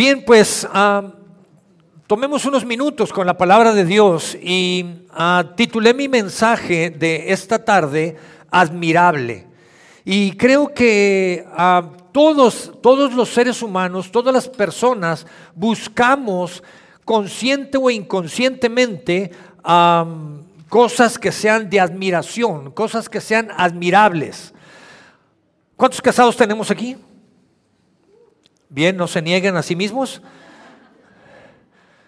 Bien, pues ah, tomemos unos minutos con la palabra de Dios y ah, titulé mi mensaje de esta tarde Admirable. Y creo que ah, todos, todos los seres humanos, todas las personas buscamos consciente o inconscientemente cosas que sean de admiración, cosas que sean admirables. ¿Cuántos casados tenemos aquí? Bien, no se nieguen a sí mismos.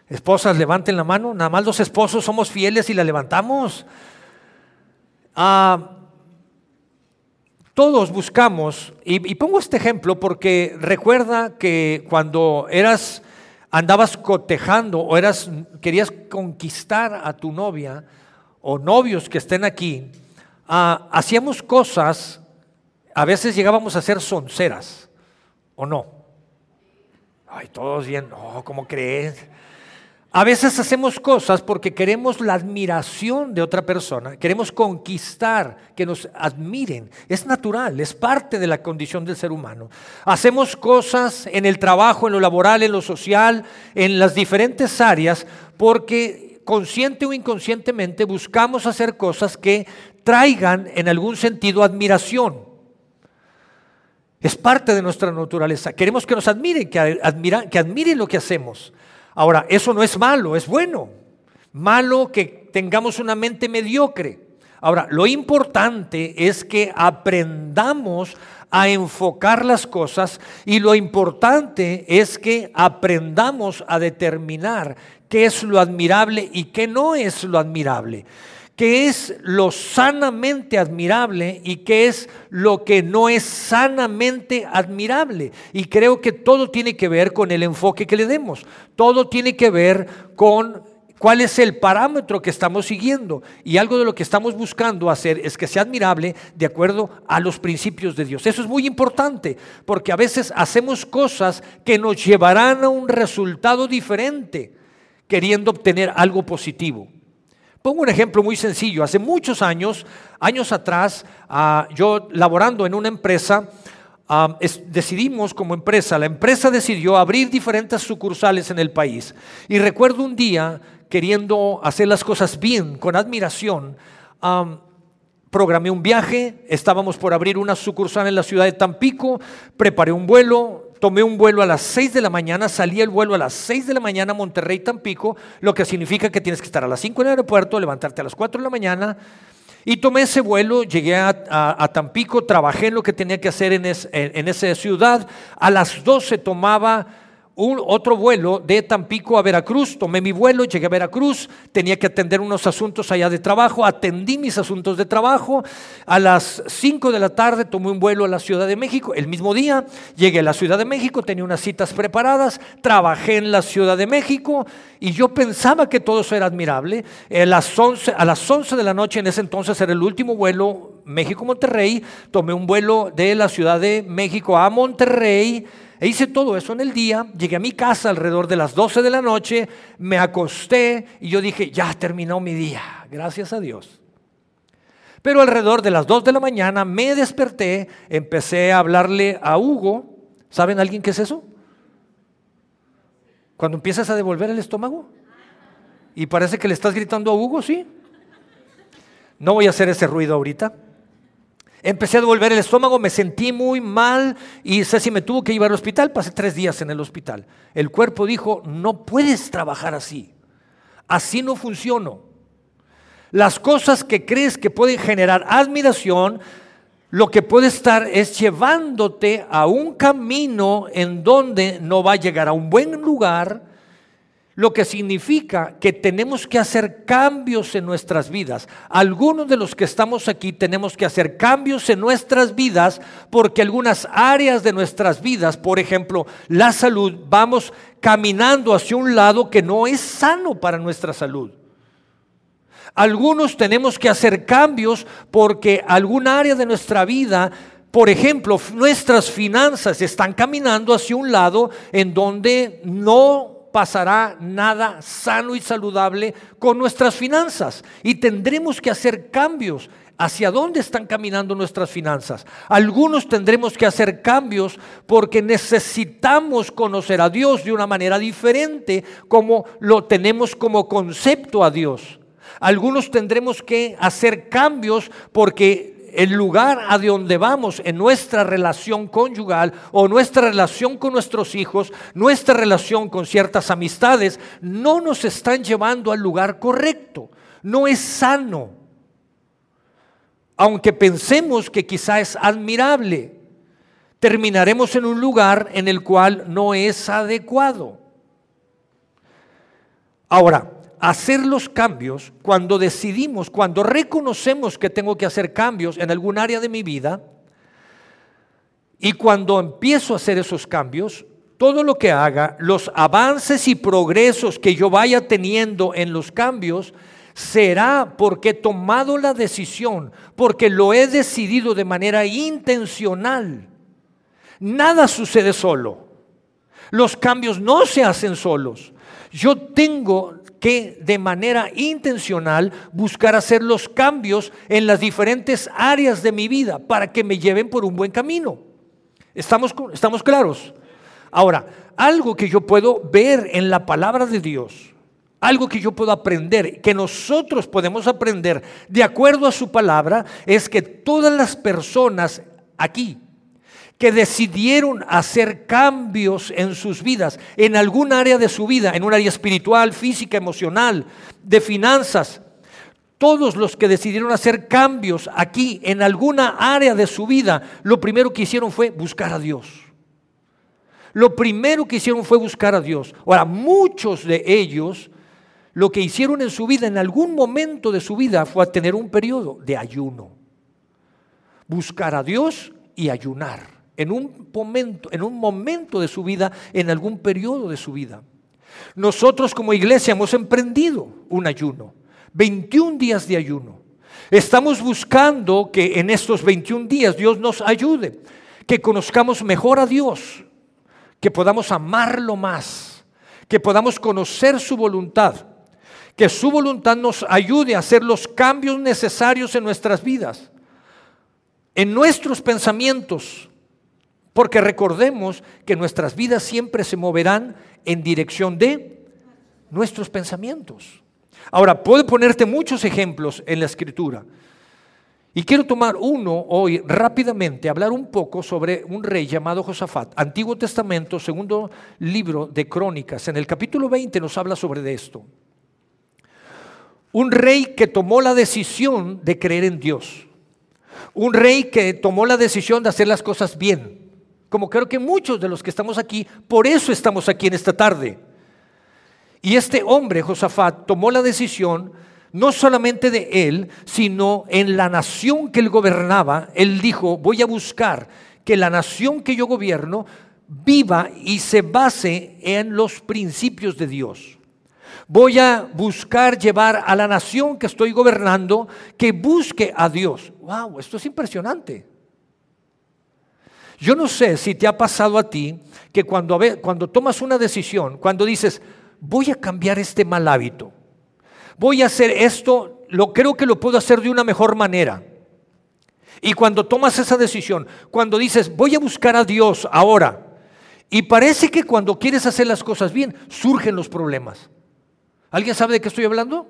Esposas, levanten la mano. Nada más los esposos somos fieles y la levantamos. Ah, todos buscamos, y, pongo este ejemplo porque recuerda que cuando eras, andabas cotejando o eras, querías conquistar a tu novia o novios que estén aquí, ah, hacíamos cosas, a veces llegábamos a ser sonceras, ¿o no? Ay, todos bien, ¿cómo crees? A veces hacemos cosas porque queremos la admiración de otra persona, queremos conquistar, que nos admiren. Es natural, es parte de la condición del ser humano. Hacemos cosas en el trabajo, en lo laboral, en lo social, en las diferentes áreas, porque consciente o inconscientemente buscamos hacer cosas que traigan en algún sentido admiración. Es parte de nuestra naturaleza. Queremos que nos admiren, que, que admiren lo que hacemos. Ahora, eso no es malo, es bueno. Malo que tengamos una mente mediocre. Ahora, lo importante es que aprendamos a enfocar las cosas y lo importante es que aprendamos a determinar qué es lo admirable y qué no es lo admirable qué es lo sanamente admirable y qué es lo que no es sanamente admirable. Y creo que todo tiene que ver con el enfoque que le demos. Todo tiene que ver con cuál es el parámetro que estamos siguiendo. Y algo de lo que estamos buscando hacer es que sea admirable de acuerdo a los principios de Dios. Eso es muy importante, porque a veces hacemos cosas que nos llevarán a un resultado diferente, queriendo obtener algo positivo. Pongo un ejemplo muy sencillo. Hace muchos años, años atrás, ah, yo laborando en una empresa, ah, decidimos como empresa, la empresa decidió abrir diferentes sucursales en el país. Y recuerdo un día, queriendo hacer las cosas bien, con admiración, programé un viaje, estábamos por abrir una sucursal en la ciudad de Tampico, preparé un vuelo, tomé un vuelo a las 6 de la mañana, salí el vuelo a las 6 de la mañana a Monterrey, Tampico, lo que significa que tienes que estar a las 5 en el aeropuerto, levantarte a las 4 de la mañana. Y tomé ese vuelo, llegué a, Tampico, trabajé en lo que tenía que hacer en, en esa ciudad. A las 12 tomaba un, otro vuelo de Tampico a Veracruz. Tomé mi vuelo, llegué a Veracruz, tenía que atender unos asuntos allá de trabajo, atendí mis asuntos de trabajo. A las 5 de la tarde tomé un vuelo a la Ciudad de México. El mismo día llegué a la Ciudad de México, tenía unas citas preparadas, trabajé en la Ciudad de México y yo pensaba que todo eso era admirable. A las 11, a las 11 de la noche, en ese entonces era el último vuelo México-Monterrey, tomé un vuelo de la Ciudad de México a Monterrey e hice todo eso en el día, llegué a mi casa alrededor de las 12 de la noche, me acosté y yo dije, ya terminó mi día, gracias a Dios. Pero alrededor de las 2 de la mañana me desperté, empecé a hablarle a Hugo. ¿Saben alguien qué es eso? Cuando empiezas a devolver el estómago. Y parece que le estás gritando a Hugo, ¿sí? No voy a hacer ese ruido ahorita. Empecé a devolver el estómago, me sentí muy mal y Ceci me tuvo que llevar al hospital. Pasé tres días en el hospital. El cuerpo dijo, no puedes trabajar así. Así no funciona. Las cosas que crees que pueden generar admiración, lo que puede estar es llevándote a un camino en donde no va a llegar a un buen lugar lo que significa que tenemos que hacer cambios en nuestras vidas. Algunos de los que estamos aquí tenemos que hacer cambios en nuestras vidas porque algunas áreas de nuestras vidas, por ejemplo, la salud, vamos caminando hacia un lado que no es sano para nuestra salud. Algunos tenemos que hacer cambios porque algún área de nuestra vida por ejemplo, nuestras finanzas están caminando hacia un lado en donde no pasará nada sano y saludable con nuestras finanzas y tendremos que hacer cambios hacia dónde están caminando nuestras finanzas. Algunos tendremos que hacer cambios porque necesitamos conocer a Dios de una manera diferente como lo tenemos como concepto a Dios. Algunos tendremos que hacer cambios porque el lugar a donde vamos en nuestra relación conyugal o nuestra relación con nuestros hijos, nuestra relación con ciertas amistades, no nos están llevando al lugar correcto. No es sano aunque pensemos que quizá es admirable, terminaremos en un lugar en el cual no es adecuado. Ahora, hacer los cambios, cuando decidimos, cuando reconocemos que tengo que hacer cambios en algún área de mi vida, y cuando empiezo a hacer esos cambios, todo lo que haga, los avances y progresos que yo vaya teniendo en los cambios, será porque he tomado la decisión, porque lo he decidido de manera intencional. Nada sucede solo. Los cambios no se hacen solos. Yo tengo que de manera intencional buscar hacer los cambios en las diferentes áreas de mi vida para que me lleven por un buen camino. ¿Estamos, estamos claros? Ahora, algo que yo puedo ver en la palabra de Dios algo que yo puedo aprender, que nosotros podemos aprender de acuerdo a su palabra, es que todas las personas aquí que decidieron hacer cambios en sus vidas, en algún área de su vida, en un área espiritual, física, emocional, de finanzas, todos los que decidieron hacer cambios aquí en alguna área de su vida, lo primero que hicieron fue buscar a Dios. Lo primero que hicieron fue buscar a Dios. Ahora, muchos de ellos lo que hicieron en su vida, en algún momento de su vida, fue tener un periodo de ayuno. Buscar a Dios y ayunar. En un momento, en un momento de su vida, en algún periodo de su vida. Nosotros como iglesia hemos emprendido un ayuno. 21 días de ayuno. Estamos buscando que en estos 21 días Dios nos ayude, que conozcamos mejor a Dios, que podamos amarlo más, que podamos conocer su voluntad que su voluntad nos ayude a hacer los cambios necesarios en nuestras vidas, en nuestros pensamientos, porque recordemos que nuestras vidas siempre se moverán en dirección de nuestros pensamientos. Ahora, puedo ponerte muchos ejemplos en la escritura. Y quiero tomar uno hoy rápidamente, hablar un poco sobre un rey llamado Josafat. Antiguo Testamento, segundo libro de Crónicas. En el capítulo 20 nos habla sobre esto. Un rey que tomó la decisión de creer en Dios. Un rey que tomó la decisión de hacer las cosas bien. Como creo que muchos de los que estamos aquí, por eso estamos aquí en esta tarde. Y este hombre, Josafat, tomó la decisión no solamente de él, sino en la nación que él gobernaba. Él dijo, voy a buscar que la nación que yo gobierno viva y se base en los principios de Dios. Voy a buscar llevar a la nación que estoy gobernando que busque a Dios. ¡Wow! Esto es impresionante. Yo no sé si te ha pasado a ti que cuando, cuando tomas una decisión, cuando dices, voy a cambiar este mal hábito, voy a hacer esto, lo creo que lo puedo hacer de una mejor manera. Y cuando tomas esa decisión, cuando dices, voy a buscar a Dios ahora, y parece que cuando quieres hacer las cosas bien, surgen los problemas. ¿Alguien sabe de qué estoy hablando?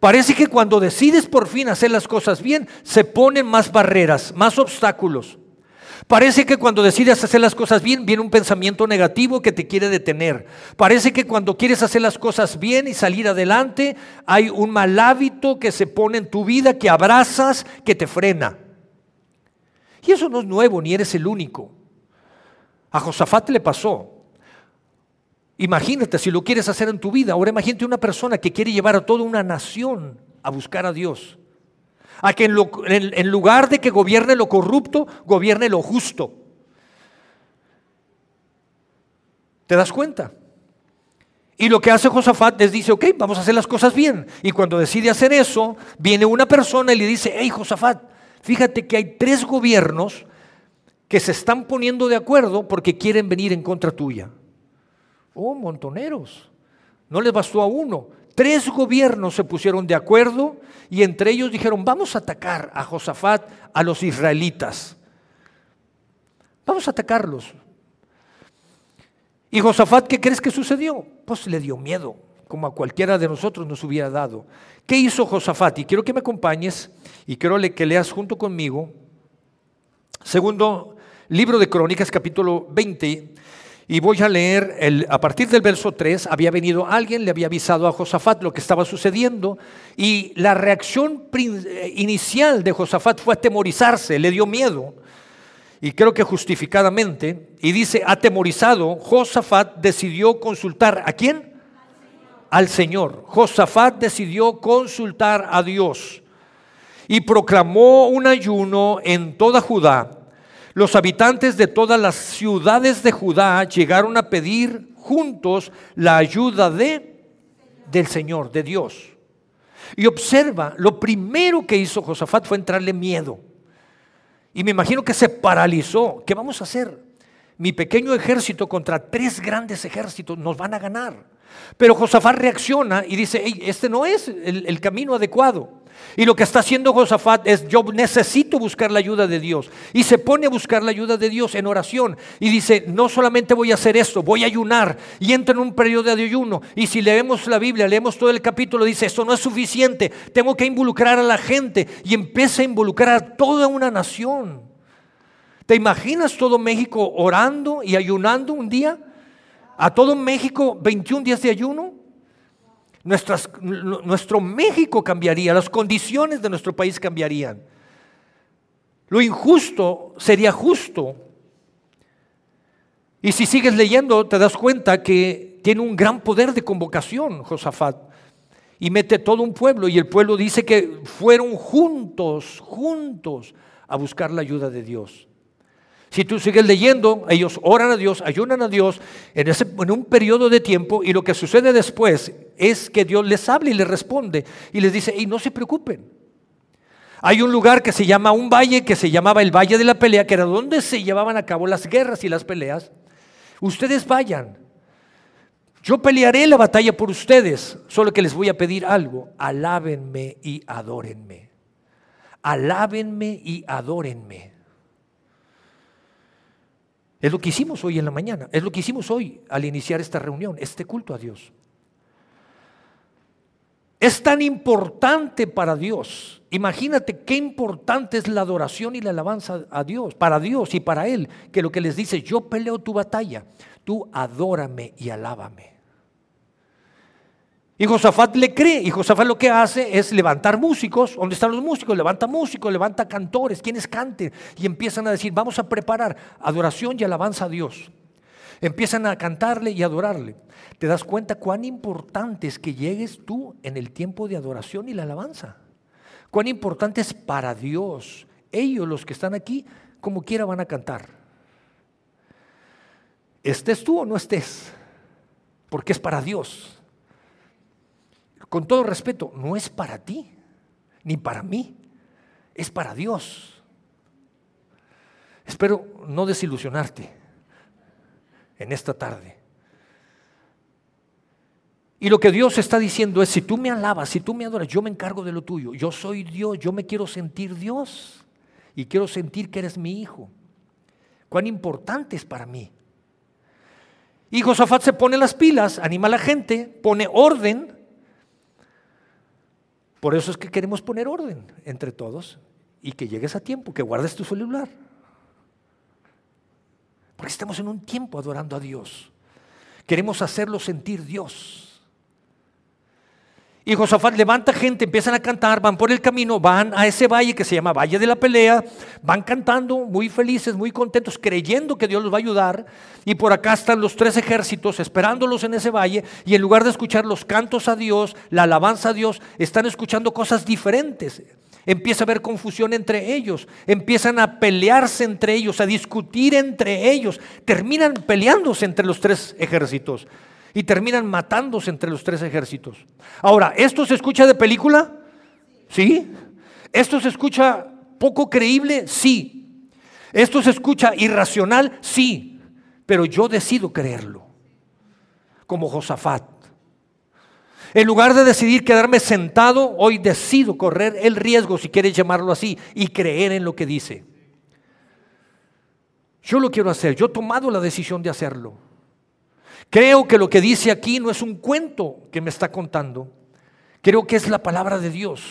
Parece que cuando decides por fin hacer las cosas bien, se ponen más barreras, más obstáculos. Parece que cuando decides hacer las cosas bien, viene un pensamiento negativo que te quiere detener. Parece que cuando quieres hacer las cosas bien y salir adelante, hay un mal hábito que se pone en tu vida, que abrazas, que te frena. Y eso no es nuevo, ni eres el único. A Josafat le pasó. Imagínate si lo quieres hacer en tu vida. Ahora imagínate una persona que quiere llevar a toda una nación a buscar a Dios. A que en, lugar de que gobierne lo corrupto, gobierne lo justo. ¿Te das cuenta? Y lo que hace Josafat es dice, ok, vamos a hacer las cosas bien. Y cuando decide hacer eso, viene una persona y le dice, hey Josafat, fíjate que hay tres gobiernos que se están poniendo de acuerdo porque quieren venir en contra tuya. Oh, montoneros. No les bastó a uno. Tres gobiernos se pusieron de acuerdo y entre ellos dijeron, vamos a atacar a Josafat, a los israelitas. Vamos a atacarlos. Y Josafat, ¿qué crees que sucedió? Pues le dio miedo, como a cualquiera de nosotros nos hubiera dado. ¿Qué hizo Josafat? Y quiero que me acompañes y quiero que leas junto conmigo. Segundo libro de Crónicas, capítulo 20. Y voy a leer, el, a partir del verso 3, había venido alguien, le había avisado a Josafat lo que estaba sucediendo, y la reacción eh, inicial de Josafat fue atemorizarse, le dio miedo y creo que justificadamente, y dice, atemorizado, Josafat decidió consultar a quién? Al Señor. Josafat decidió consultar a Dios y proclamó un ayuno en toda Judá. Los habitantes de todas las ciudades de Judá llegaron a pedir juntos la ayuda de del Señor, de Dios. Y observa, lo primero que hizo Josafat fue entrarle miedo. Y me imagino que se paralizó. ¿Qué vamos a hacer? Mi pequeño ejército contra tres grandes ejércitos nos van a ganar. Pero Josafat reacciona y dice, este no es el, el, camino adecuado. Y lo que está haciendo Josafat es, yo necesito buscar la ayuda de Dios. Y se pone a buscar la ayuda de Dios en oración. Y dice, no solamente voy a hacer esto, voy a ayunar. Y entra en un periodo de ayuno. Y si leemos la Biblia, leemos todo el capítulo, dice, esto no es suficiente. Tengo que involucrar a la gente. Y empieza a involucrar a toda una nación. ¿Te imaginas todo México orando y ayunando un día? ¿A todo México 21 días de ayuno? nuestro México cambiaría, las condiciones de nuestro país cambiarían. Lo injusto sería justo. Y si sigues leyendo, te das cuenta que tiene un gran poder de convocación, Josafat. Y mete todo un pueblo. Y el pueblo dice que fueron juntos, juntos, a buscar la ayuda de Dios. Si tú sigues leyendo, ellos oran a Dios, ayunan a Dios en, ese, en un periodo de tiempo y lo que sucede después es que Dios les habla y les responde y les dice, y no se preocupen. Hay un lugar que se llama un valle, que se llamaba el Valle de la Pelea, que era donde se llevaban a cabo las guerras y las peleas. Ustedes vayan. Yo pelearé la batalla por ustedes, solo que les voy a pedir algo. Alábenme y adórenme. Alábenme y adórenme. Es lo que hicimos hoy en la mañana, es lo que hicimos hoy al iniciar esta reunión, este culto a Dios. Es tan importante para Dios. Imagínate qué importante es la adoración y la alabanza a Dios, para Dios y para Él, que lo que les dice, yo peleo tu batalla, tú adórame y alábame. Y Josafat le cree, y Josafat lo que hace es levantar músicos. ¿Dónde están los músicos? Levanta músicos, levanta cantores, quienes canten. Y empiezan a decir, vamos a preparar adoración y alabanza a Dios. Empiezan a cantarle y adorarle. ¿Te das cuenta cuán importante es que llegues tú en el tiempo de adoración y la alabanza? Cuán importante es para Dios. Ellos, los que están aquí, como quiera van a cantar. Estés tú o no estés, porque es para Dios con todo respeto, no es para ti, ni para mí, es para Dios. Espero no desilusionarte en esta tarde. Y lo que Dios está diciendo es, si tú me alabas, si tú me adoras, yo me encargo de lo tuyo. Yo soy Dios, yo me quiero sentir Dios y quiero sentir que eres mi hijo. Cuán importante es para mí. Y Josafat se pone las pilas, anima a la gente, pone orden por eso es que queremos poner orden entre todos y que llegues a tiempo, que guardes tu celular. Porque estamos en un tiempo adorando a Dios. Queremos hacerlo sentir Dios. Y Josafat levanta gente, empiezan a cantar, van por el camino, van a ese valle que se llama Valle de la Pelea, van cantando muy felices, muy contentos, creyendo que Dios los va a ayudar. Y por acá están los tres ejércitos esperándolos en ese valle y en lugar de escuchar los cantos a Dios, la alabanza a Dios, están escuchando cosas diferentes. Empieza a haber confusión entre ellos, empiezan a pelearse entre ellos, a discutir entre ellos, terminan peleándose entre los tres ejércitos y terminan matándose entre los tres ejércitos. Ahora, ¿esto se escucha de película? ¿Sí? ¿Esto se escucha poco creíble? Sí. ¿Esto se escucha irracional? Sí. Pero yo decido creerlo, como Josafat. En lugar de decidir quedarme sentado, hoy decido correr el riesgo, si quieres llamarlo así, y creer en lo que dice. Yo lo quiero hacer, yo he tomado la decisión de hacerlo. Creo que lo que dice aquí no es un cuento que me está contando, creo que es la palabra de Dios.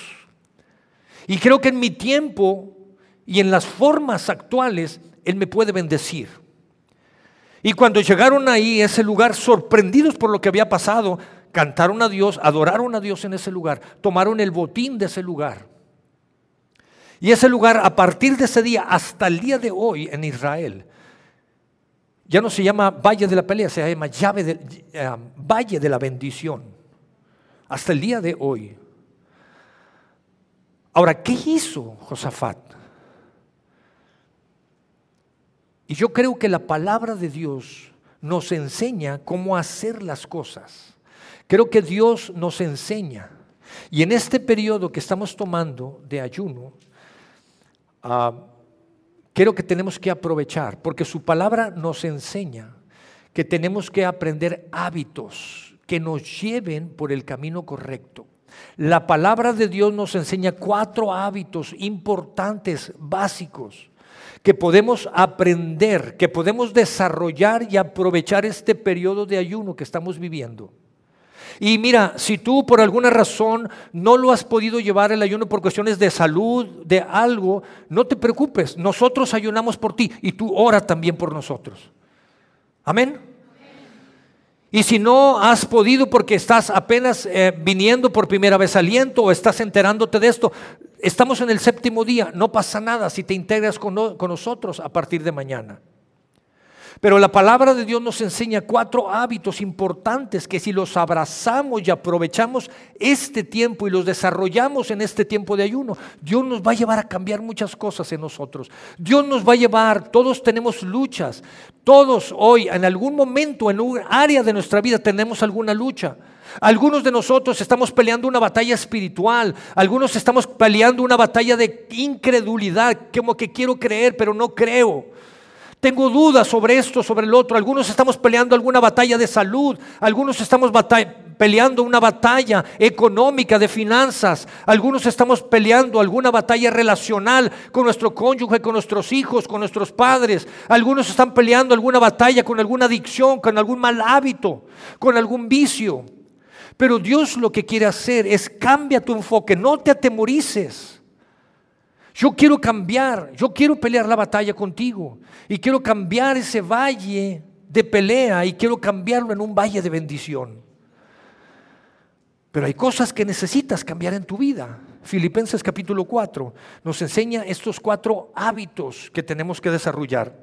Y creo que en mi tiempo y en las formas actuales, Él me puede bendecir. Y cuando llegaron ahí, ese lugar, sorprendidos por lo que había pasado, cantaron a Dios, adoraron a Dios en ese lugar, tomaron el botín de ese lugar. Y ese lugar, a partir de ese día hasta el día de hoy en Israel, ya no se llama Valle de la Pelea, se llama llave eh, Valle de la Bendición. Hasta el día de hoy. Ahora, ¿qué hizo Josafat? Y yo creo que la palabra de Dios nos enseña cómo hacer las cosas. Creo que Dios nos enseña. Y en este periodo que estamos tomando de ayuno, uh, creo que tenemos que aprovechar, porque su palabra nos enseña que tenemos que aprender hábitos que nos lleven por el camino correcto. La palabra de Dios nos enseña cuatro hábitos importantes, básicos, que podemos aprender, que podemos desarrollar y aprovechar este periodo de ayuno que estamos viviendo. Y mira, si tú por alguna razón no lo has podido llevar el ayuno por cuestiones de salud, de algo, no te preocupes, nosotros ayunamos por ti y tú ora también por nosotros. Amén. Y si no has podido porque estás apenas eh, viniendo por primera vez aliento o estás enterándote de esto, Estamos en el séptimo día, no pasa nada si te integras con, nosotros a partir de mañana. Pero la palabra de Dios nos enseña cuatro hábitos importantes que si los abrazamos y aprovechamos este tiempo y los desarrollamos en este tiempo de ayuno, Dios nos va a llevar a cambiar muchas cosas en nosotros. Dios nos va a llevar, todos tenemos luchas, todos hoy en algún momento, en un área de nuestra vida tenemos alguna lucha. Algunos de nosotros estamos peleando una batalla espiritual, algunos estamos peleando una batalla de incredulidad, como que quiero creer, pero no creo. Tengo dudas sobre esto, sobre el otro. Algunos estamos peleando alguna batalla de salud, algunos estamos peleando una batalla económica de finanzas, algunos estamos peleando alguna batalla relacional con nuestro cónyuge, con nuestros hijos, con nuestros padres. Algunos están peleando alguna batalla con alguna adicción, con algún mal hábito, con algún vicio. Pero Dios lo que quiere hacer es cambia tu enfoque, no te atemorices. Yo quiero cambiar, yo quiero pelear la batalla contigo y quiero cambiar ese valle de pelea y quiero cambiarlo en un valle de bendición. Pero hay cosas que necesitas cambiar en tu vida. Filipenses capítulo 4 nos enseña estos cuatro hábitos que tenemos que desarrollar.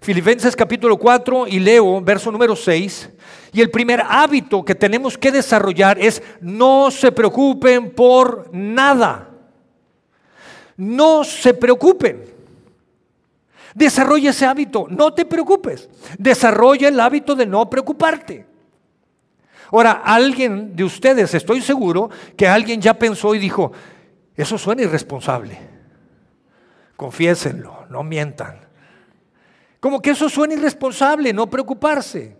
Filipenses capítulo 4 y leo verso número 6. Y el primer hábito que tenemos que desarrollar es no se preocupen por nada. No se preocupen. Desarrolla ese hábito, no te preocupes. Desarrolla el hábito de no preocuparte. Ahora, alguien de ustedes, estoy seguro que alguien ya pensó y dijo, eso suena irresponsable. Confiésenlo, no mientan. Como que eso suena irresponsable, no preocuparse.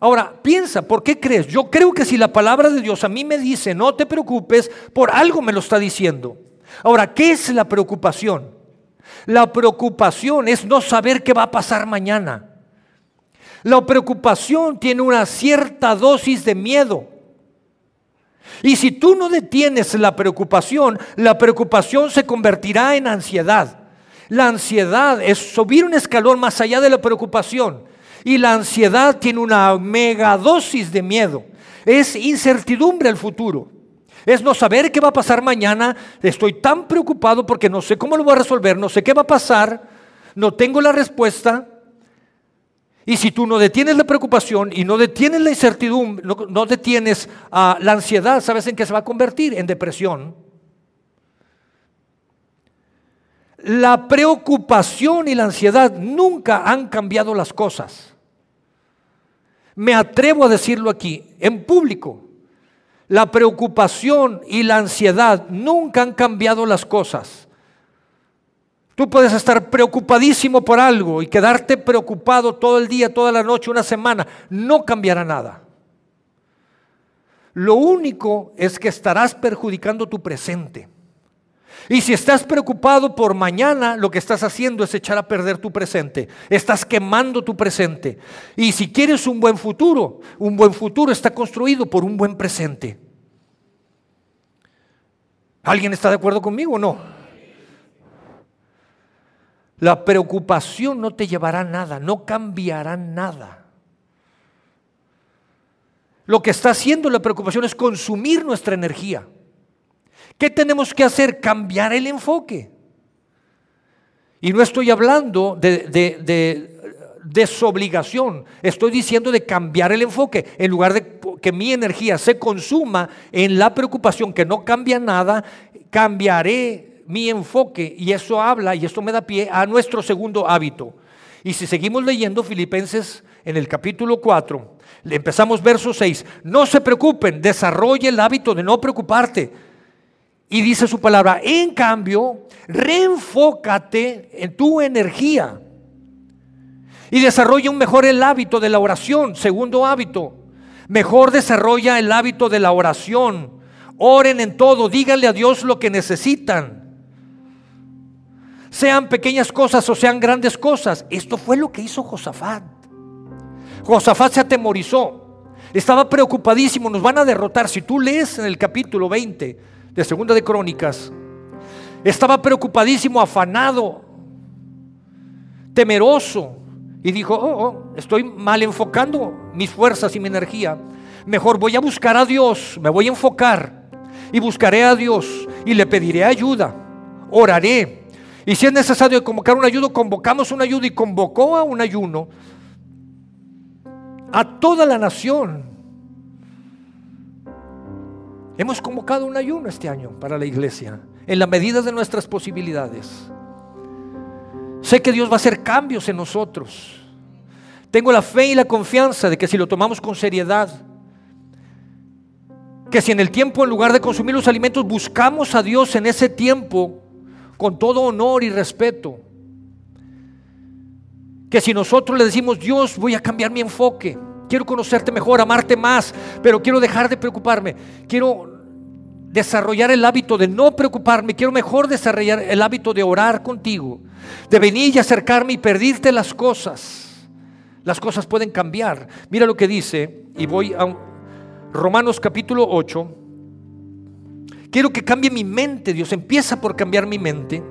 Ahora, piensa, ¿por qué crees? Yo creo que si la palabra de Dios a mí me dice, no te preocupes, por algo me lo está diciendo. Ahora, ¿qué es la preocupación? La preocupación es no saber qué va a pasar mañana. La preocupación tiene una cierta dosis de miedo. Y si tú no detienes la preocupación, la preocupación se convertirá en ansiedad. La ansiedad es subir un escalón más allá de la preocupación. Y la ansiedad tiene una megadosis de miedo. Es incertidumbre al futuro. Es no saber qué va a pasar mañana. Estoy tan preocupado porque no sé cómo lo voy a resolver, no sé qué va a pasar, no tengo la respuesta. Y si tú no detienes la preocupación y no detienes la incertidumbre, no, detienes ah, la ansiedad, ¿sabes en qué se va a convertir? En depresión La preocupación y la ansiedad nunca han cambiado las cosas. Me atrevo a decirlo aquí, en público. La preocupación y la ansiedad nunca han cambiado las cosas. Tú puedes estar preocupadísimo por algo y quedarte preocupado todo el día, toda la noche, una semana. No cambiará nada. Lo único es que estarás perjudicando tu presente. Y si estás preocupado por mañana, lo que estás haciendo es echar a perder tu presente. Estás quemando tu presente. Y si quieres un buen futuro, un buen futuro está construido por un buen presente. ¿Alguien está de acuerdo conmigo o no? La preocupación no te llevará a nada, no cambiará nada. Lo que está haciendo la preocupación es consumir nuestra energía. ¿Qué tenemos que hacer? Cambiar el enfoque. Y no estoy hablando de, de, desobligación, estoy diciendo de cambiar el enfoque. En lugar de que mi energía se consuma en la preocupación que no cambia nada, cambiaré mi enfoque. Y eso habla, y esto me da pie a nuestro segundo hábito. Y si seguimos leyendo Filipenses en el capítulo 4, empezamos verso 6, no se preocupen, desarrolle el hábito de no preocuparte y dice su palabra, en cambio, reenfócate en tu energía y desarrolla un mejor el hábito de la oración. Segundo hábito, mejor desarrolla el hábito de la oración. Oren en todo, díganle a Dios lo que necesitan. Sean pequeñas cosas o sean grandes cosas. Esto fue lo que hizo Josafat. Josafat se atemorizó. Estaba preocupadísimo, nos van a derrotar. Si tú lees en el capítulo 20, de Segunda de Crónicas, estaba preocupadísimo, afanado, temeroso, y dijo, oh, oh, estoy mal enfocando mis fuerzas y mi energía. Mejor voy a buscar a Dios, me voy a enfocar y buscaré a Dios y le pediré ayuda, oraré. Y si es necesario convocar un ayuno, convocamos un ayuno y convocó a un ayuno a toda la nación Hemos convocado un ayuno este año para la iglesia, en la medida de nuestras posibilidades. Sé que Dios va a hacer cambios en nosotros. Tengo la fe y la confianza de que si lo tomamos con seriedad, que si en el tiempo, en lugar de consumir los alimentos, buscamos a Dios en ese tiempo con todo honor y respeto, que si nosotros le decimos, Dios, voy a cambiar mi enfoque, Quiero conocerte mejor, amarte más, pero quiero dejar de preocuparme. Quiero desarrollar el hábito de no preocuparme. Quiero mejor desarrollar el hábito de orar contigo, de venir y acercarme y pedirte las cosas. Las cosas pueden cambiar. Mira lo que dice, y voy a Romanos capítulo 8. Quiero que cambie mi mente, Dios. Empieza por cambiar mi mente.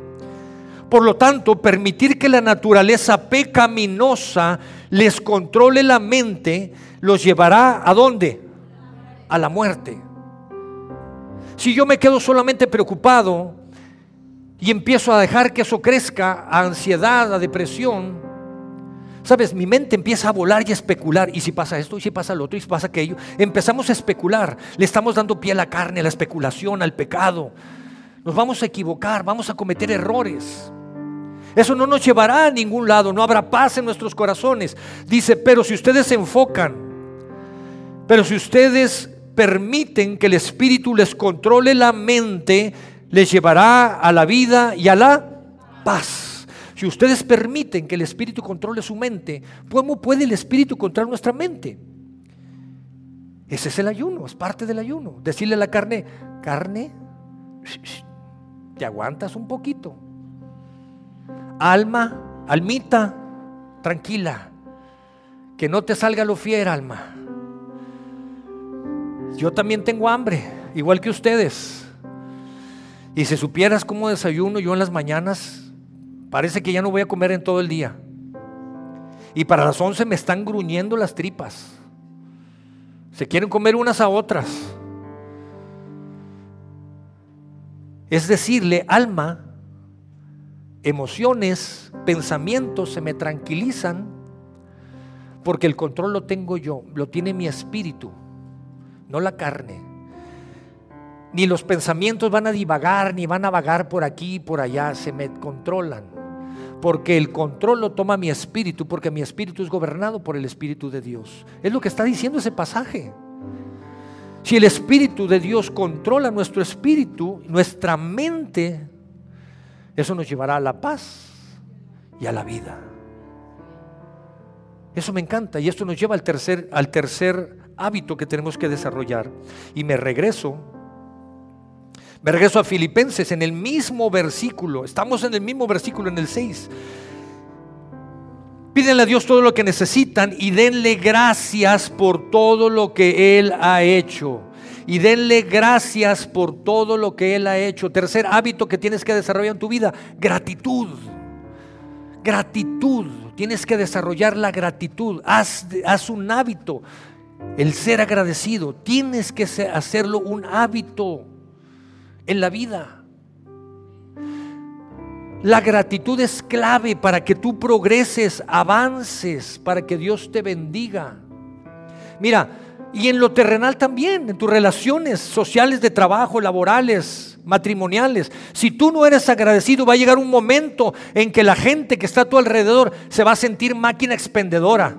Por lo tanto, permitir que la naturaleza pecaminosa les controle la mente los llevará a dónde? A la muerte. Si yo me quedo solamente preocupado y empiezo a dejar que eso crezca a ansiedad, a depresión, sabes, mi mente empieza a volar y a especular. Y si pasa esto, y si pasa lo otro, y si pasa aquello, empezamos a especular. Le estamos dando pie a la carne, a la especulación, al pecado. Nos vamos a equivocar, vamos a cometer errores. Eso no nos llevará a ningún lado, no habrá paz en nuestros corazones. Dice, pero si ustedes se enfocan, pero si ustedes permiten que el Espíritu les controle la mente, les llevará a la vida y a la paz. Si ustedes permiten que el Espíritu controle su mente, ¿cómo puede el Espíritu controlar nuestra mente? Ese es el ayuno, es parte del ayuno. Decirle a la carne, carne, te aguantas un poquito alma, almita, tranquila, que no te salga lo fiera, alma. Yo también tengo hambre, igual que ustedes. Y si supieras cómo desayuno yo en las mañanas, parece que ya no voy a comer en todo el día. Y para las 11 me están gruñendo las tripas. Se quieren comer unas a otras. Es decirle, alma, emociones, pensamientos se me tranquilizan porque el control lo tengo yo, lo tiene mi espíritu, no la carne. Ni los pensamientos van a divagar, ni van a vagar por aquí y por allá, se me controlan. Porque el control lo toma mi espíritu, porque mi espíritu es gobernado por el Espíritu de Dios. Es lo que está diciendo ese pasaje. Si el Espíritu de Dios controla nuestro espíritu, nuestra mente eso nos llevará a la paz y a la vida. Eso me encanta y esto nos lleva al tercer, al tercer hábito que tenemos que desarrollar. Y me regreso, me regreso a Filipenses en el mismo versículo, estamos en el mismo versículo en el 6. Pídenle a Dios todo lo que necesitan y denle gracias por todo lo que Él ha hecho. Y denle gracias por todo lo que Él ha hecho. Tercer hábito que tienes que desarrollar en tu vida, gratitud. Gratitud. Tienes que desarrollar la gratitud. Haz, haz un hábito. El ser agradecido. Tienes que hacerlo un hábito en la vida. La gratitud es clave para que tú progreses, avances, para que Dios te bendiga. Mira, y en lo terrenal también, en tus relaciones sociales de trabajo, laborales, matrimoniales. Si tú no eres agradecido, va a llegar un momento en que la gente que está a tu alrededor se va a sentir máquina expendedora.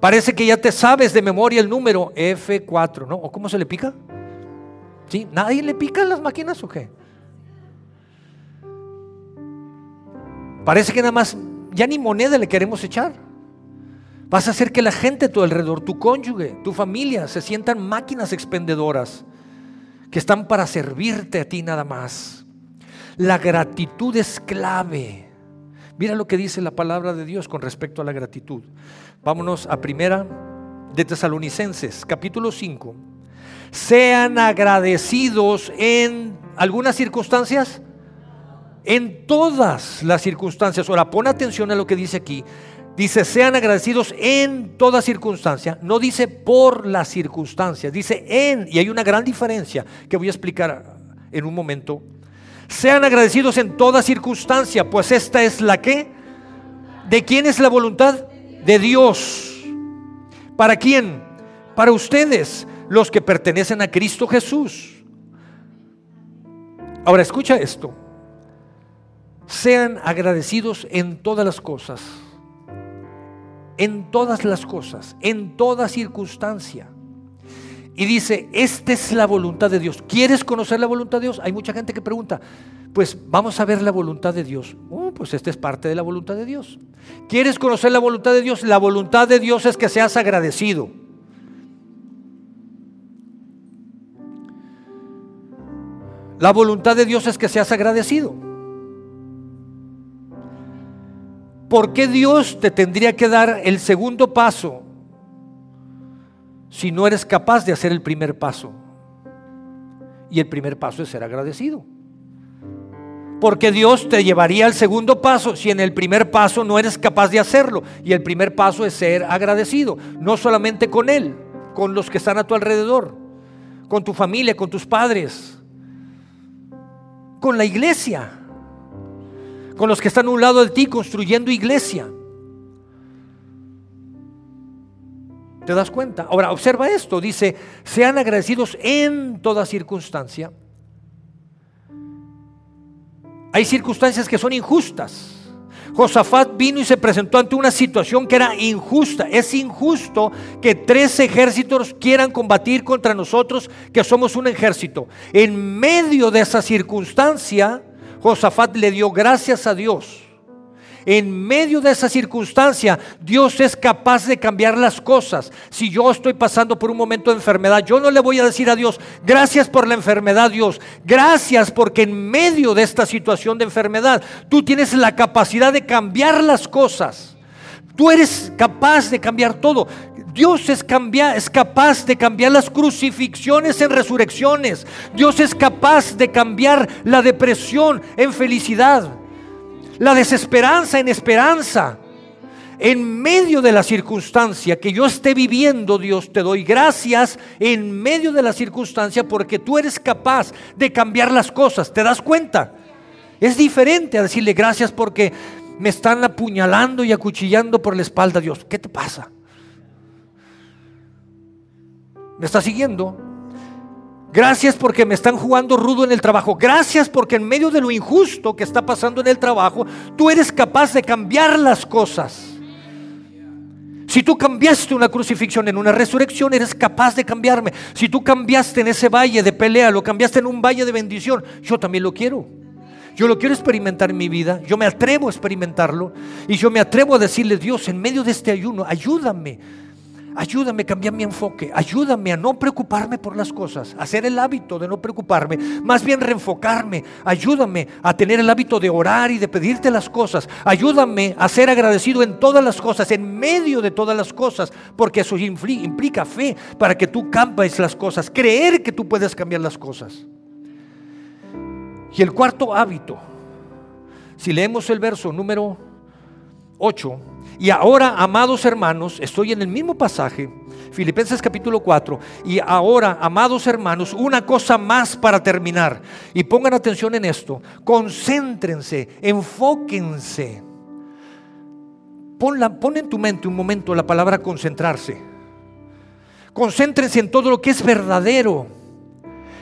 Parece que ya te sabes de memoria el número F4, ¿no? ¿O cómo se le pica? ¿Sí? ¿Nadie le pica las máquinas o qué? Parece que nada más ya ni moneda le queremos echar. Vas a hacer que la gente a tu alrededor, tu cónyuge, tu familia, se sientan máquinas expendedoras que están para servirte a ti nada más. La gratitud es clave. Mira lo que dice la palabra de Dios con respecto a la gratitud. Vámonos a primera de Tesalonicenses, capítulo 5. Sean agradecidos en algunas circunstancias en todas las circunstancias. Ahora, pon atención a lo que dice aquí. Dice, sean agradecidos en toda circunstancia. No dice por las circunstancias, dice en. Y hay una gran diferencia que voy a explicar en un momento. Sean agradecidos en toda circunstancia, pues esta es la que. ¿De quién es la voluntad? De Dios. ¿Para quién? Para ustedes, los que pertenecen a Cristo Jesús. Ahora escucha esto. Sean agradecidos en todas las cosas. En todas las cosas, en toda circunstancia. Y dice, esta es la voluntad de Dios. ¿Quieres conocer la voluntad de Dios? Hay mucha gente que pregunta, pues vamos a ver la voluntad de Dios. Oh, pues esta es parte de la voluntad de Dios. ¿Quieres conocer la voluntad de Dios? La voluntad de Dios es que seas agradecido. La voluntad de Dios es que seas agradecido. ¿Por qué Dios te tendría que dar el segundo paso si no eres capaz de hacer el primer paso? Y el primer paso es ser agradecido. Porque Dios te llevaría al segundo paso si en el primer paso no eres capaz de hacerlo. Y el primer paso es ser agradecido. No solamente con Él, con los que están a tu alrededor, con tu familia, con tus padres, con la iglesia con los que están a un lado de ti construyendo iglesia. ¿Te das cuenta? Ahora, observa esto. Dice, sean agradecidos en toda circunstancia. Hay circunstancias que son injustas. Josafat vino y se presentó ante una situación que era injusta. Es injusto que tres ejércitos quieran combatir contra nosotros, que somos un ejército. En medio de esa circunstancia, Josafat le dio gracias a Dios. En medio de esa circunstancia, Dios es capaz de cambiar las cosas. Si yo estoy pasando por un momento de enfermedad, yo no le voy a decir a Dios, gracias por la enfermedad, Dios. Gracias porque en medio de esta situación de enfermedad, tú tienes la capacidad de cambiar las cosas. Tú eres capaz de cambiar todo. Dios es, es capaz de cambiar las crucifixiones en resurrecciones. Dios es capaz de cambiar la depresión en felicidad. La desesperanza en esperanza. En medio de la circunstancia que yo esté viviendo, Dios, te doy gracias en medio de la circunstancia porque tú eres capaz de cambiar las cosas. ¿Te das cuenta? Es diferente a decirle gracias porque me están apuñalando y acuchillando por la espalda, Dios. ¿Qué te pasa? ¿Me está siguiendo? Gracias porque me están jugando rudo en el trabajo. Gracias porque en medio de lo injusto que está pasando en el trabajo, tú eres capaz de cambiar las cosas. Si tú cambiaste una crucifixión en una resurrección, eres capaz de cambiarme. Si tú cambiaste en ese valle de pelea, lo cambiaste en un valle de bendición, yo también lo quiero. Yo lo quiero experimentar en mi vida, yo me atrevo a experimentarlo y yo me atrevo a decirle, Dios, en medio de este ayuno, ayúdame Ayúdame a cambiar mi enfoque. Ayúdame a no preocuparme por las cosas. A hacer el hábito de no preocuparme. Más bien reenfocarme. Ayúdame a tener el hábito de orar y de pedirte las cosas. Ayúdame a ser agradecido en todas las cosas, en medio de todas las cosas. Porque eso implica fe para que tú cambies las cosas. Creer que tú puedes cambiar las cosas. Y el cuarto hábito. Si leemos el verso número 8 y ahora, amados hermanos, estoy en el mismo pasaje, Filipenses capítulo 4, y ahora, amados hermanos, una cosa más para terminar. Y pongan atención en esto, concéntrense, enfóquense. Pon, pon en tu mente un momento la palabra concentrarse. Concéntrense en todo lo que es verdadero.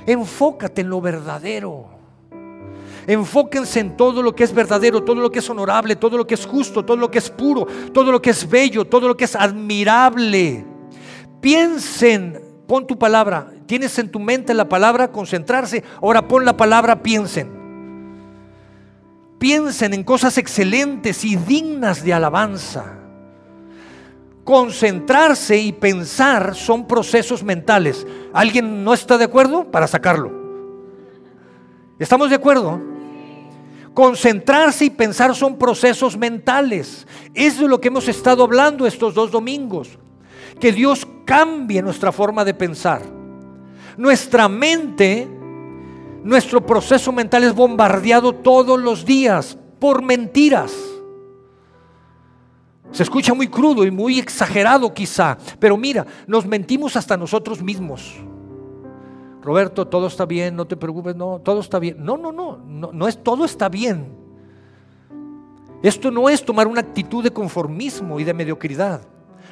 Enfócate en lo verdadero. Enfóquense en todo lo que es verdadero, todo lo que es honorable, todo lo que es justo, todo lo que es puro, todo lo que es bello, todo lo que es admirable. Piensen, pon tu palabra, tienes en tu mente la palabra concentrarse, ahora pon la palabra piensen. Piensen en cosas excelentes y dignas de alabanza. Concentrarse y pensar son procesos mentales. ¿Alguien no está de acuerdo? Para sacarlo. ¿Estamos de acuerdo? Concentrarse y pensar son procesos mentales. Es de lo que hemos estado hablando estos dos domingos. Que Dios cambie nuestra forma de pensar. Nuestra mente, nuestro proceso mental es bombardeado todos los días por mentiras. Se escucha muy crudo y muy exagerado quizá, pero mira, nos mentimos hasta nosotros mismos. Roberto, todo está bien, no te preocupes, no, todo está bien. No, no, no, no, no es todo está bien. Esto no es tomar una actitud de conformismo y de mediocridad.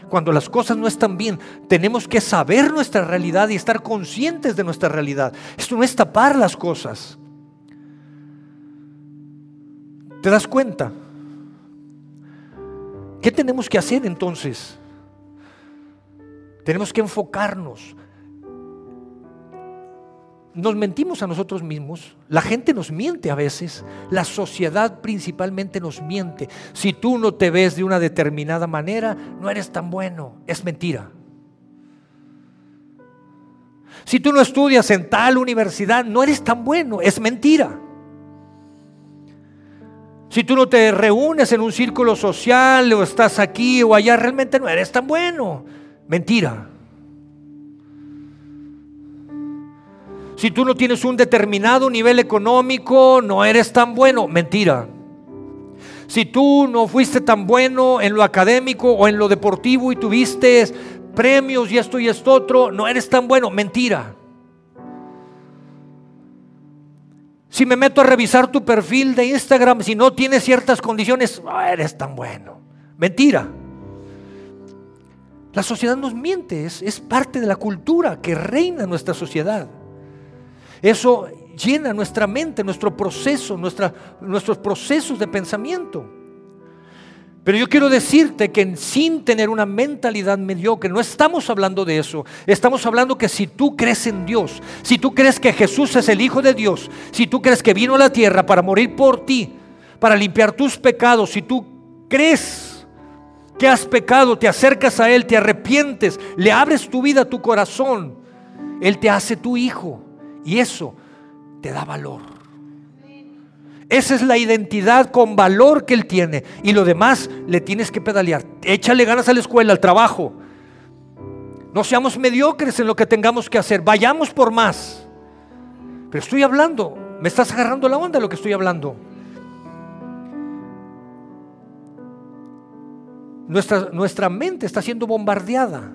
Cuando las cosas no están bien, tenemos que saber nuestra realidad y estar conscientes de nuestra realidad. Esto no es tapar las cosas. ¿Te das cuenta? ¿Qué tenemos que hacer entonces? Tenemos que enfocarnos nos mentimos a nosotros mismos, la gente nos miente a veces, la sociedad principalmente nos miente. Si tú no te ves de una determinada manera, no eres tan bueno, es mentira. Si tú no estudias en tal universidad, no eres tan bueno, es mentira. Si tú no te reúnes en un círculo social o estás aquí o allá, realmente no eres tan bueno, mentira. Si tú no tienes un determinado nivel económico, no eres tan bueno. Mentira. Si tú no fuiste tan bueno en lo académico o en lo deportivo y tuviste premios y esto y esto otro, no eres tan bueno. Mentira. Si me meto a revisar tu perfil de Instagram, si no tienes ciertas condiciones, no eres tan bueno. Mentira. La sociedad nos miente, es, es parte de la cultura que reina en nuestra sociedad. Eso llena nuestra mente, nuestro proceso, nuestros procesos de pensamiento. Pero yo quiero decirte que sin tener una mentalidad mediocre, no estamos hablando de eso. Estamos hablando que si tú crees en Dios, si tú crees que Jesús es el Hijo de Dios, si tú crees que vino a la tierra para morir por ti, para limpiar tus pecados, si tú crees que has pecado, te acercas a Él, te arrepientes, le abres tu vida, tu corazón, Él te hace tu hijo. Y eso te da valor. Esa es la identidad con valor que Él tiene. Y lo demás le tienes que pedalear. Échale ganas a la escuela, al trabajo. No seamos mediocres en lo que tengamos que hacer. Vayamos por más. Pero estoy hablando. Me estás agarrando la onda de lo que estoy hablando. Nuestra, nuestra mente está siendo bombardeada.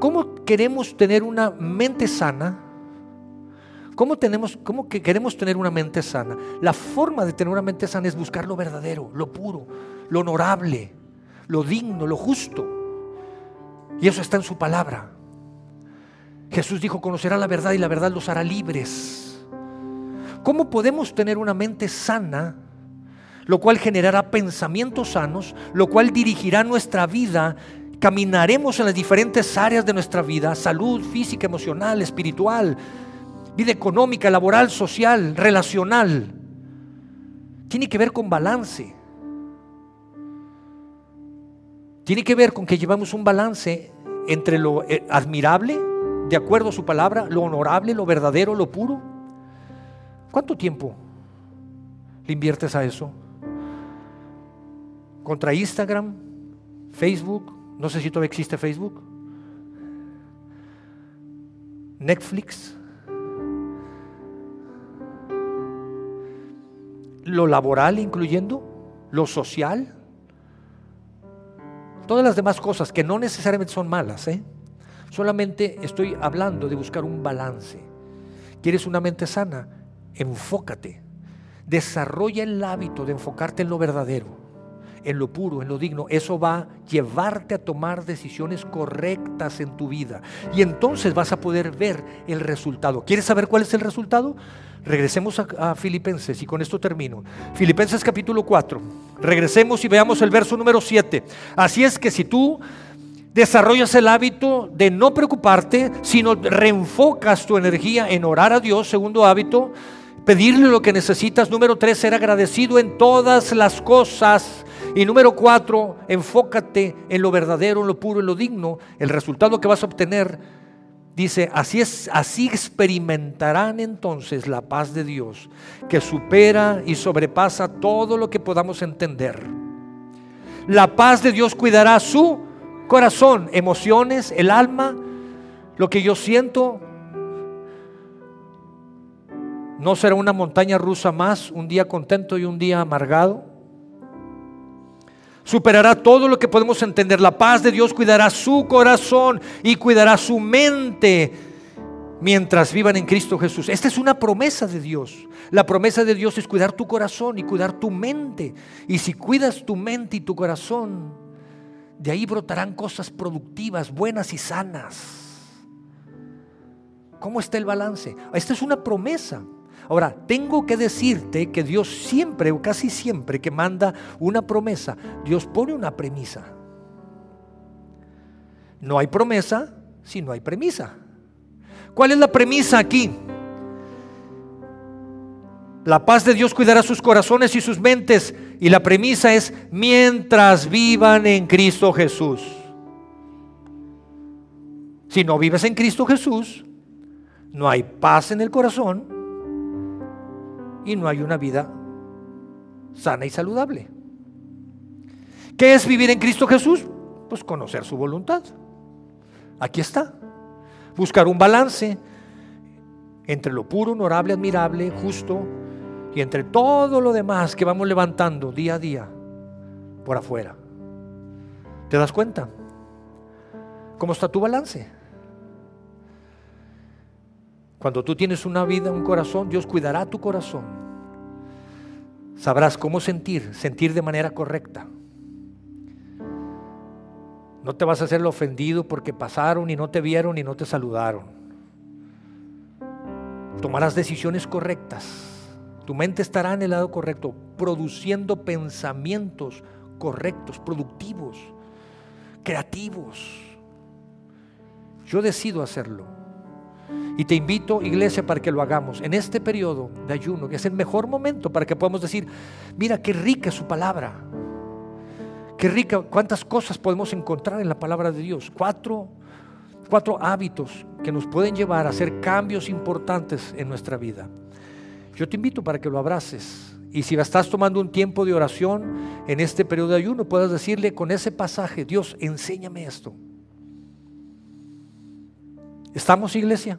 ¿Cómo queremos tener una mente sana ¿Cómo, tenemos, ¿Cómo que queremos tener una mente sana? La forma de tener una mente sana es buscar lo verdadero, lo puro, lo honorable, lo digno, lo justo. Y eso está en su palabra. Jesús dijo, conocerá la verdad y la verdad los hará libres. ¿Cómo podemos tener una mente sana? Lo cual generará pensamientos sanos, lo cual dirigirá nuestra vida. Caminaremos en las diferentes áreas de nuestra vida, salud física, emocional, espiritual, vida económica, laboral, social, relacional. Tiene que ver con balance. Tiene que ver con que llevamos un balance entre lo eh, admirable, de acuerdo a su palabra, lo honorable, lo verdadero, lo puro. ¿Cuánto tiempo le inviertes a eso? Contra Instagram, Facebook, no sé si todavía existe Facebook, Netflix, lo laboral incluyendo, lo social, todas las demás cosas que no necesariamente son malas, ¿eh? solamente estoy hablando de buscar un balance. ¿Quieres una mente sana? Enfócate, desarrolla el hábito de enfocarte en lo verdadero en lo puro, en lo digno, eso va a llevarte a tomar decisiones correctas en tu vida. Y entonces vas a poder ver el resultado. ¿Quieres saber cuál es el resultado? Regresemos a, Filipenses y con esto termino. Filipenses capítulo 4. Regresemos y veamos el verso número 7. Así es que si tú desarrollas el hábito de no preocuparte, sino reenfocas tu energía en orar a Dios, segundo hábito, pedirle lo que necesitas. Número tres, ser agradecido en todas las cosas. Y número cuatro, enfócate en lo verdadero, en lo puro, en lo digno. El resultado que vas a obtener, dice, así es, así experimentarán entonces la paz de Dios, que supera y sobrepasa todo lo que podamos entender. La paz de Dios cuidará su corazón, emociones, el alma, lo que yo siento, no será una montaña rusa más, un día contento y un día amargado. Superará todo lo que podemos entender. La paz de Dios cuidará su corazón y cuidará su mente mientras vivan en Cristo Jesús. Esta es una promesa de Dios. La promesa de Dios es cuidar tu corazón y cuidar tu mente. Y si cuidas tu mente y tu corazón, de ahí brotarán cosas productivas, buenas y sanas. ¿Cómo está el balance? Esta es una promesa. Ahora, tengo que decirte que Dios siempre o casi siempre que manda una promesa, Dios pone una premisa. No hay promesa si no hay premisa. ¿Cuál es la premisa aquí? La paz de Dios cuidará sus corazones y sus mentes. Y la premisa es mientras vivan en Cristo Jesús. Si no vives en Cristo Jesús, no hay paz en el corazón y no hay una vida sana y saludable. ¿Qué es vivir en Cristo Jesús? Pues conocer su voluntad. Aquí está. Buscar un balance entre lo puro, honorable, admirable, justo y entre todo lo demás que vamos levantando día a día por afuera. ¿Te das cuenta? ¿Cómo está tu balance? Cuando tú tienes una vida, un corazón, Dios cuidará tu corazón. Sabrás cómo sentir, sentir de manera correcta. No te vas a hacer ofendido porque pasaron y no te vieron y no te saludaron. Tomarás decisiones correctas. Tu mente estará en el lado correcto, produciendo pensamientos correctos, productivos, creativos. Yo decido hacerlo. Y te invito, iglesia, para que lo hagamos en este periodo de ayuno, que es el mejor momento para que podamos decir, mira qué rica es su palabra. Qué rica, cuántas cosas podemos encontrar en la palabra de Dios. Cuatro, cuatro hábitos que nos pueden llevar a hacer cambios importantes en nuestra vida. Yo te invito para que lo abraces. Y si estás tomando un tiempo de oración en este periodo de ayuno, puedas decirle con ese pasaje, Dios, enséñame esto. ¿Estamos, iglesia?